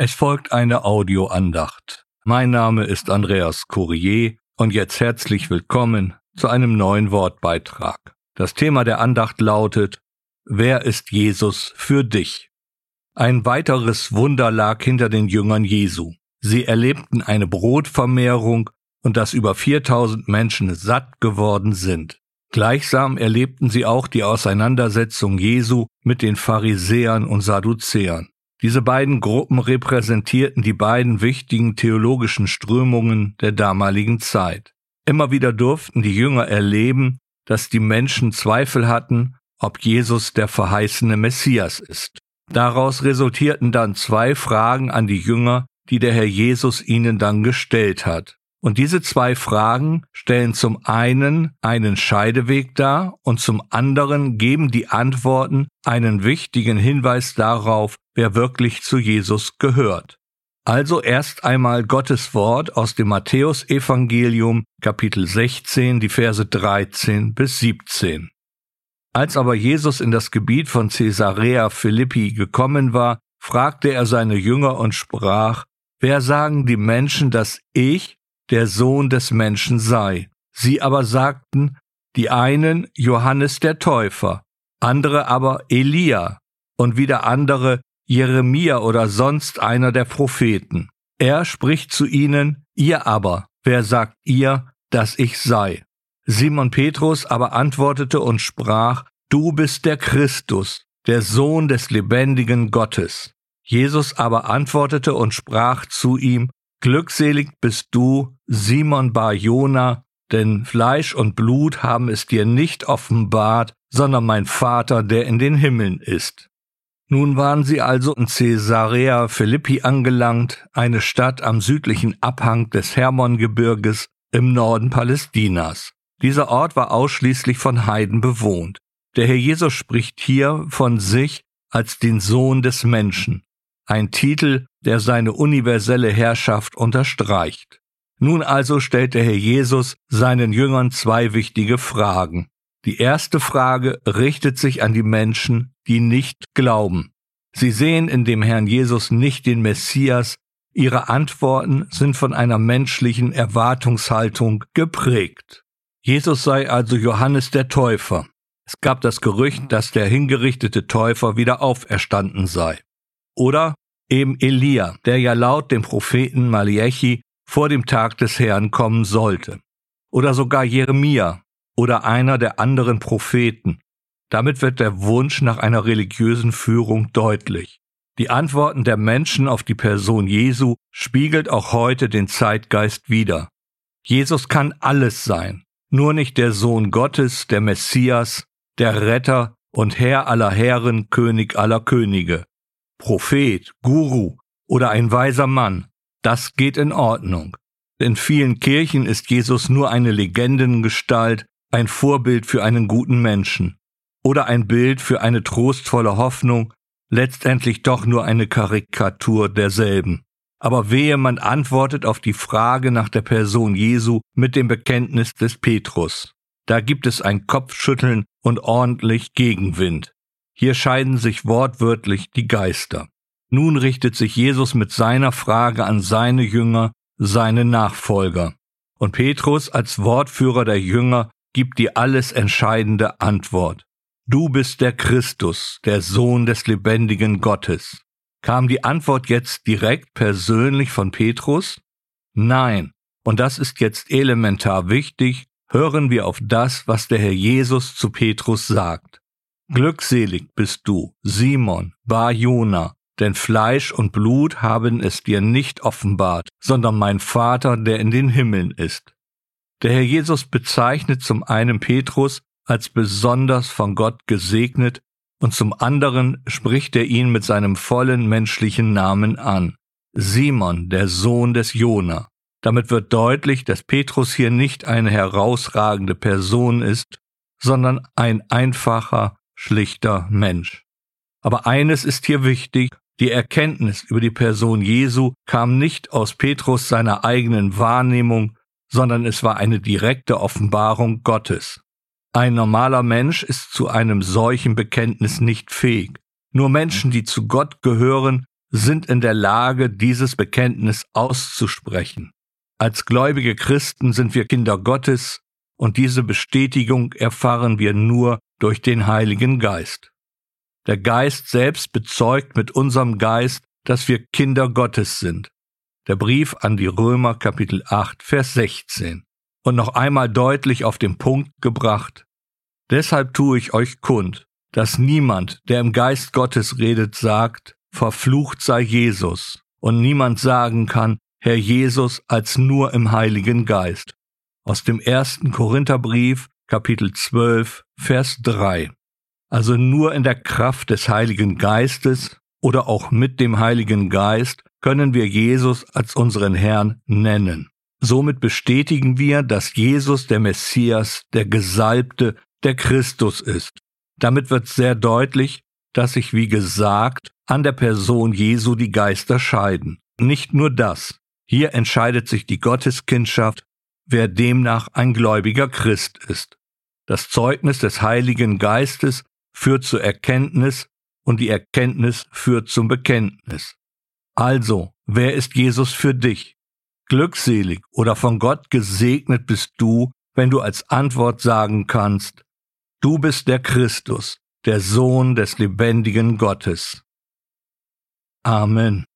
Es folgt eine Audioandacht. Mein Name ist Andreas Courier und jetzt herzlich willkommen zu einem neuen Wortbeitrag. Das Thema der Andacht lautet Wer ist Jesus für dich? Ein weiteres Wunder lag hinter den Jüngern Jesu. Sie erlebten eine Brotvermehrung und dass über 4000 Menschen satt geworden sind. Gleichsam erlebten sie auch die Auseinandersetzung Jesu mit den Pharisäern und Sadduzäern. Diese beiden Gruppen repräsentierten die beiden wichtigen theologischen Strömungen der damaligen Zeit. Immer wieder durften die Jünger erleben, dass die Menschen Zweifel hatten, ob Jesus der verheißene Messias ist. Daraus resultierten dann zwei Fragen an die Jünger, die der Herr Jesus ihnen dann gestellt hat. Und diese zwei Fragen stellen zum einen einen Scheideweg dar und zum anderen geben die Antworten einen wichtigen Hinweis darauf, wer wirklich zu Jesus gehört. Also erst einmal Gottes Wort aus dem Matthäusevangelium Kapitel 16, die Verse 13 bis 17. Als aber Jesus in das Gebiet von Caesarea Philippi gekommen war, fragte er seine Jünger und sprach, Wer sagen die Menschen, dass ich, der Sohn des Menschen sei. Sie aber sagten, die einen Johannes der Täufer, andere aber Elia und wieder andere Jeremia oder sonst einer der Propheten. Er spricht zu ihnen, ihr aber, wer sagt ihr, dass ich sei? Simon Petrus aber antwortete und sprach, du bist der Christus, der Sohn des lebendigen Gottes. Jesus aber antwortete und sprach zu ihm, Glückselig bist du, Simon Bar Jona, denn Fleisch und Blut haben es dir nicht offenbart, sondern mein Vater, der in den Himmeln ist. Nun waren sie also in Caesarea Philippi angelangt, eine Stadt am südlichen Abhang des Hermongebirges im Norden Palästinas. Dieser Ort war ausschließlich von Heiden bewohnt. Der Herr Jesus spricht hier von sich als den Sohn des Menschen ein Titel, der seine universelle Herrschaft unterstreicht. Nun also stellt der Herr Jesus seinen Jüngern zwei wichtige Fragen. Die erste Frage richtet sich an die Menschen, die nicht glauben. Sie sehen in dem Herrn Jesus nicht den Messias, ihre Antworten sind von einer menschlichen Erwartungshaltung geprägt. Jesus sei also Johannes der Täufer. Es gab das Gerücht, dass der hingerichtete Täufer wieder auferstanden sei. Oder eben Elia, der ja laut dem Propheten Maliechi vor dem Tag des Herrn kommen sollte. Oder sogar Jeremia oder einer der anderen Propheten. Damit wird der Wunsch nach einer religiösen Führung deutlich. Die Antworten der Menschen auf die Person Jesu spiegelt auch heute den Zeitgeist wider. Jesus kann alles sein, nur nicht der Sohn Gottes, der Messias, der Retter und Herr aller Herren, König aller Könige. Prophet, Guru oder ein weiser Mann, das geht in Ordnung. In vielen Kirchen ist Jesus nur eine Legendengestalt, ein Vorbild für einen guten Menschen oder ein Bild für eine trostvolle Hoffnung, letztendlich doch nur eine Karikatur derselben. Aber wehe, man antwortet auf die Frage nach der Person Jesu mit dem Bekenntnis des Petrus. Da gibt es ein Kopfschütteln und ordentlich Gegenwind. Hier scheiden sich wortwörtlich die Geister. Nun richtet sich Jesus mit seiner Frage an seine Jünger, seine Nachfolger. Und Petrus als Wortführer der Jünger gibt die alles entscheidende Antwort. Du bist der Christus, der Sohn des lebendigen Gottes. Kam die Antwort jetzt direkt persönlich von Petrus? Nein. Und das ist jetzt elementar wichtig, hören wir auf das, was der Herr Jesus zu Petrus sagt. Glückselig bist du, Simon, Bar Jona, denn Fleisch und Blut haben es dir nicht offenbart, sondern mein Vater, der in den Himmeln ist. Der Herr Jesus bezeichnet zum einen Petrus als besonders von Gott gesegnet und zum anderen spricht er ihn mit seinem vollen menschlichen Namen an. Simon, der Sohn des Jona. Damit wird deutlich, dass Petrus hier nicht eine herausragende Person ist, sondern ein einfacher, schlichter Mensch. Aber eines ist hier wichtig, die Erkenntnis über die Person Jesu kam nicht aus Petrus seiner eigenen Wahrnehmung, sondern es war eine direkte Offenbarung Gottes. Ein normaler Mensch ist zu einem solchen Bekenntnis nicht fähig. Nur Menschen, die zu Gott gehören, sind in der Lage, dieses Bekenntnis auszusprechen. Als gläubige Christen sind wir Kinder Gottes und diese Bestätigung erfahren wir nur durch den Heiligen Geist. Der Geist selbst bezeugt mit unserem Geist, dass wir Kinder Gottes sind. Der Brief an die Römer Kapitel 8 Vers 16. Und noch einmal deutlich auf den Punkt gebracht. Deshalb tue ich euch kund, dass niemand, der im Geist Gottes redet, sagt, verflucht sei Jesus, und niemand sagen kann, Herr Jesus, als nur im Heiligen Geist. Aus dem ersten Korintherbrief, Kapitel 12, Vers 3. Also nur in der Kraft des Heiligen Geistes oder auch mit dem Heiligen Geist können wir Jesus als unseren Herrn nennen. Somit bestätigen wir, dass Jesus der Messias, der Gesalbte, der Christus ist. Damit wird sehr deutlich, dass sich, wie gesagt, an der Person Jesu die Geister scheiden. Nicht nur das. Hier entscheidet sich die Gotteskindschaft, wer demnach ein gläubiger Christ ist. Das Zeugnis des Heiligen Geistes führt zur Erkenntnis und die Erkenntnis führt zum Bekenntnis. Also, wer ist Jesus für dich? Glückselig oder von Gott gesegnet bist du, wenn du als Antwort sagen kannst, du bist der Christus, der Sohn des lebendigen Gottes. Amen.